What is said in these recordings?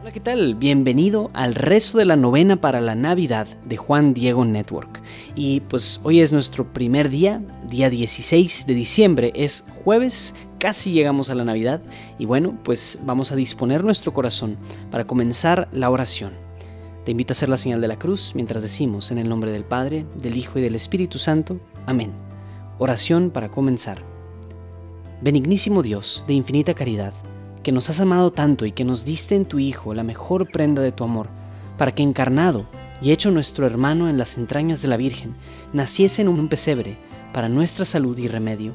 Hola, ¿qué tal? Bienvenido al rezo de la novena para la Navidad de Juan Diego Network. Y pues hoy es nuestro primer día, día 16 de diciembre, es jueves, casi llegamos a la Navidad y bueno, pues vamos a disponer nuestro corazón para comenzar la oración. Te invito a hacer la señal de la cruz mientras decimos en el nombre del Padre, del Hijo y del Espíritu Santo. Amén. Oración para comenzar. Benignísimo Dios, de infinita caridad, que nos has amado tanto y que nos diste en tu Hijo la mejor prenda de tu amor, para que encarnado y hecho nuestro hermano en las entrañas de la Virgen, naciese en un pesebre para nuestra salud y remedio,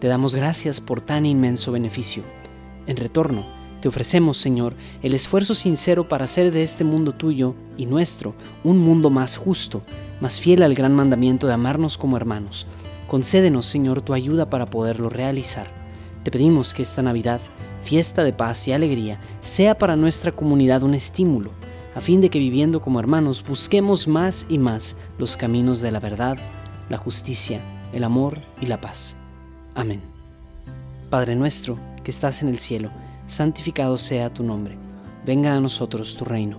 te damos gracias por tan inmenso beneficio. En retorno, te ofrecemos, Señor, el esfuerzo sincero para hacer de este mundo tuyo y nuestro un mundo más justo, más fiel al gran mandamiento de amarnos como hermanos. Concédenos, Señor, tu ayuda para poderlo realizar. Te pedimos que esta Navidad fiesta de paz y alegría, sea para nuestra comunidad un estímulo, a fin de que viviendo como hermanos busquemos más y más los caminos de la verdad, la justicia, el amor y la paz. Amén. Padre nuestro, que estás en el cielo, santificado sea tu nombre. Venga a nosotros tu reino.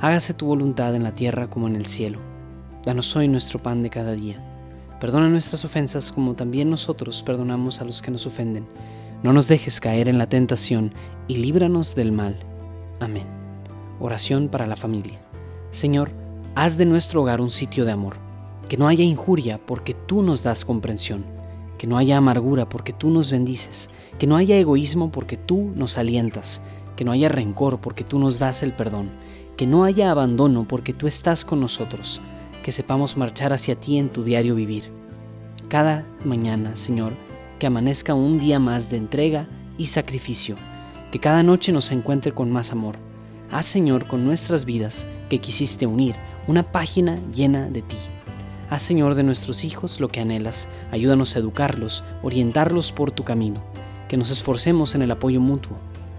Hágase tu voluntad en la tierra como en el cielo. Danos hoy nuestro pan de cada día. Perdona nuestras ofensas como también nosotros perdonamos a los que nos ofenden no nos dejes caer en la tentación y líbranos del mal. Amén. Oración para la familia. Señor, haz de nuestro hogar un sitio de amor. Que no haya injuria porque tú nos das comprensión. Que no haya amargura porque tú nos bendices. Que no haya egoísmo porque tú nos alientas. Que no haya rencor porque tú nos das el perdón. Que no haya abandono porque tú estás con nosotros. Que sepamos marchar hacia ti en tu diario vivir. Cada mañana, Señor, que amanezca un día más de entrega y sacrificio, que cada noche nos encuentre con más amor. Haz, Señor, con nuestras vidas que quisiste unir una página llena de ti. Haz, Señor, de nuestros hijos lo que anhelas. Ayúdanos a educarlos, orientarlos por tu camino. Que nos esforcemos en el apoyo mutuo.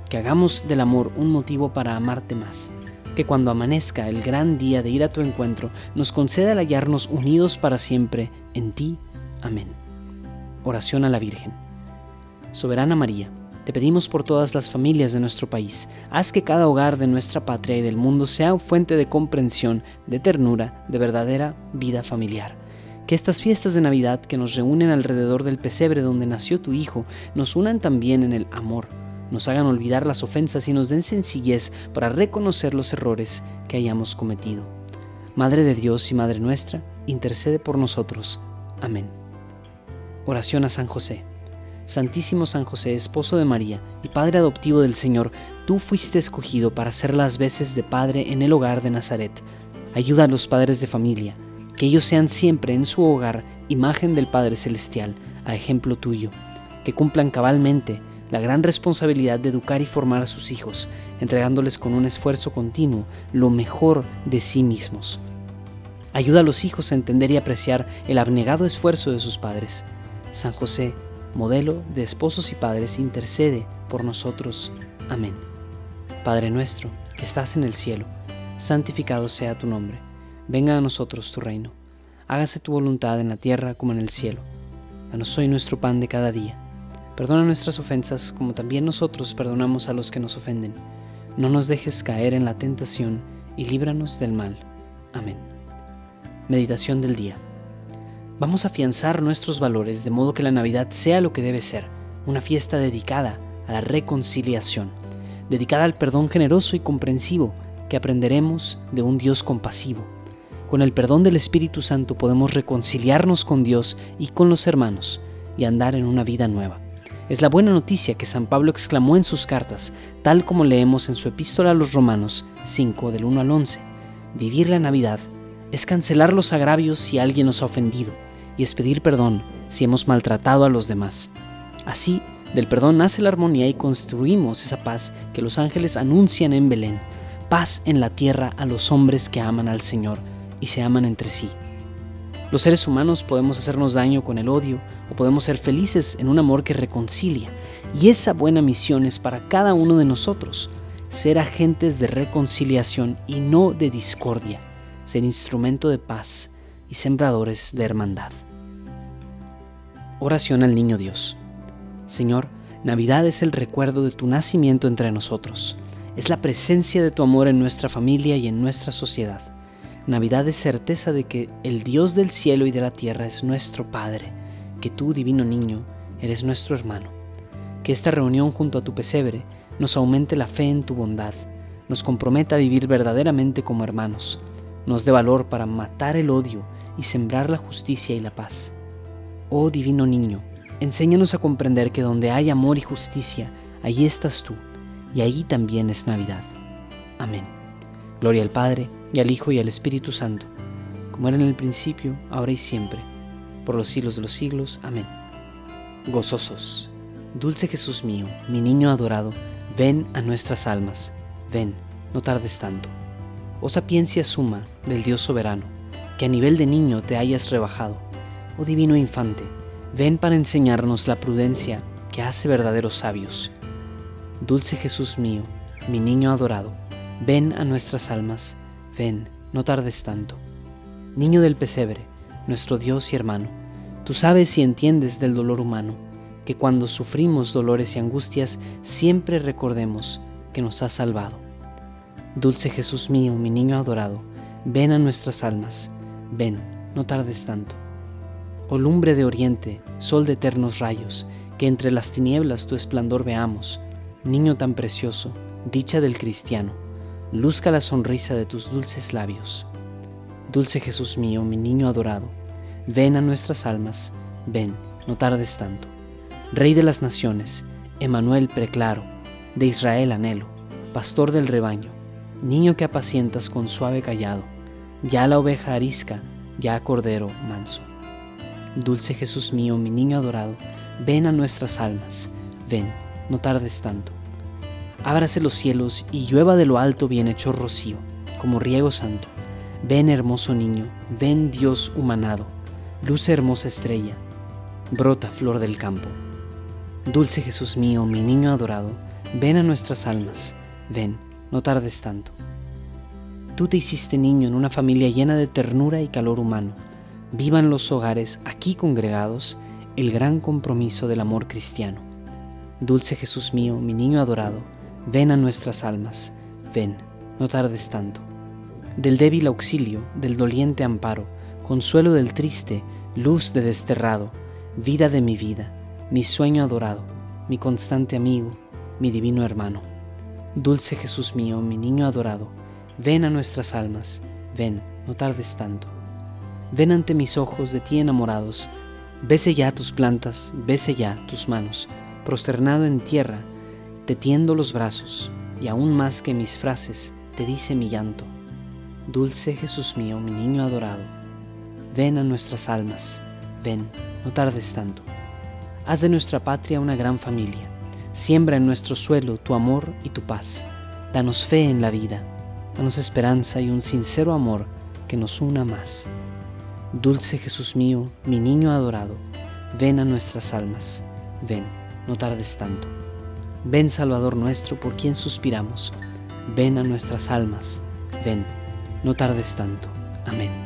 Que hagamos del amor un motivo para amarte más. Que cuando amanezca el gran día de ir a tu encuentro, nos conceda el hallarnos unidos para siempre en ti. Amén. Oración a la Virgen. Soberana María, te pedimos por todas las familias de nuestro país, haz que cada hogar de nuestra patria y del mundo sea fuente de comprensión, de ternura, de verdadera vida familiar. Que estas fiestas de Navidad que nos reúnen alrededor del pesebre donde nació tu Hijo nos unan también en el amor, nos hagan olvidar las ofensas y nos den sencillez para reconocer los errores que hayamos cometido. Madre de Dios y Madre nuestra, intercede por nosotros. Amén. Oración a San José. Santísimo San José, esposo de María y Padre adoptivo del Señor, tú fuiste escogido para hacer las veces de Padre en el hogar de Nazaret. Ayuda a los padres de familia, que ellos sean siempre en su hogar imagen del Padre Celestial, a ejemplo tuyo, que cumplan cabalmente la gran responsabilidad de educar y formar a sus hijos, entregándoles con un esfuerzo continuo lo mejor de sí mismos. Ayuda a los hijos a entender y apreciar el abnegado esfuerzo de sus padres San José, modelo de esposos y padres, intercede por nosotros. Amén. Padre nuestro, que estás en el cielo, santificado sea tu nombre. Venga a nosotros tu reino. Hágase tu voluntad en la tierra como en el cielo. Danos hoy nuestro pan de cada día. Perdona nuestras ofensas como también nosotros perdonamos a los que nos ofenden. No nos dejes caer en la tentación y líbranos del mal. Amén. Meditación del día. Vamos a afianzar nuestros valores de modo que la Navidad sea lo que debe ser, una fiesta dedicada a la reconciliación, dedicada al perdón generoso y comprensivo que aprenderemos de un Dios compasivo. Con el perdón del Espíritu Santo podemos reconciliarnos con Dios y con los hermanos y andar en una vida nueva. Es la buena noticia que San Pablo exclamó en sus cartas, tal como leemos en su epístola a los Romanos 5 del 1 al 11. Vivir la Navidad es cancelar los agravios si alguien nos ha ofendido y es pedir perdón si hemos maltratado a los demás. Así, del perdón nace la armonía y construimos esa paz que los ángeles anuncian en Belén, paz en la tierra a los hombres que aman al Señor y se aman entre sí. Los seres humanos podemos hacernos daño con el odio o podemos ser felices en un amor que reconcilia, y esa buena misión es para cada uno de nosotros, ser agentes de reconciliación y no de discordia, ser instrumento de paz y sembradores de hermandad. Oración al Niño Dios. Señor, Navidad es el recuerdo de tu nacimiento entre nosotros. es la presencia de tu amor en nuestra familia y en nuestra sociedad. Navidad es certeza de que el Dios del cielo y de la tierra es nuestro Padre, que tú, divino niño, eres nuestro hermano. Que esta reunión junto a tu pesebre nos aumente la fe en tu bondad, nos comprometa a vivir verdaderamente como hermanos, nos dé valor para matar el odio y sembrar la justicia y la paz. Oh divino niño, enséñanos a comprender que donde hay amor y justicia, allí estás tú, y allí también es Navidad. Amén. Gloria al Padre, y al Hijo, y al Espíritu Santo, como era en el principio, ahora y siempre, por los siglos de los siglos. Amén. Gozosos, dulce Jesús mío, mi niño adorado, ven a nuestras almas, ven, no tardes tanto. Oh sapiencia suma del Dios soberano, que a nivel de niño te hayas rebajado. Oh divino infante, ven para enseñarnos la prudencia que hace verdaderos sabios. Dulce Jesús mío, mi niño adorado, ven a nuestras almas, ven, no tardes tanto. Niño del pesebre, nuestro Dios y hermano, tú sabes y entiendes del dolor humano, que cuando sufrimos dolores y angustias siempre recordemos que nos has salvado. Dulce Jesús mío, mi niño adorado, ven a nuestras almas, ven, no tardes tanto. Oh lumbre de oriente, sol de eternos rayos, que entre las tinieblas tu esplendor veamos, niño tan precioso, dicha del cristiano, luzca la sonrisa de tus dulces labios. Dulce Jesús mío, mi niño adorado, ven a nuestras almas, ven, no tardes tanto. Rey de las naciones, Emanuel preclaro, de Israel anhelo, pastor del rebaño, niño que apacientas con suave callado, ya la oveja arisca, ya cordero manso. Dulce Jesús mío, mi niño adorado, ven a nuestras almas, ven, no tardes tanto. Ábrase los cielos y llueva de lo alto bien hecho rocío, como riego santo. Ven hermoso niño, ven Dios humanado, luce hermosa estrella, brota flor del campo. Dulce Jesús mío, mi niño adorado, ven a nuestras almas, ven, no tardes tanto. Tú te hiciste niño en una familia llena de ternura y calor humano. Vivan los hogares aquí congregados el gran compromiso del amor cristiano. Dulce Jesús mío, mi niño adorado, ven a nuestras almas, ven, no tardes tanto. Del débil auxilio, del doliente amparo, consuelo del triste, luz de desterrado, vida de mi vida, mi sueño adorado, mi constante amigo, mi divino hermano. Dulce Jesús mío, mi niño adorado, ven a nuestras almas, ven, no tardes tanto. Ven ante mis ojos de ti enamorados, bese ya tus plantas, bese ya tus manos, prosternado en tierra, te tiendo los brazos, y aún más que mis frases, te dice mi llanto. Dulce Jesús mío, mi niño adorado, ven a nuestras almas, ven, no tardes tanto. Haz de nuestra patria una gran familia Siembra en nuestro suelo tu amor y tu paz. Danos fe en la vida. Danos esperanza y un sincero amor que nos una más. Dulce Jesús mío, mi niño adorado, ven a nuestras almas. Ven, no tardes tanto. Ven Salvador nuestro por quien suspiramos. Ven a nuestras almas. Ven, no tardes tanto. Amén.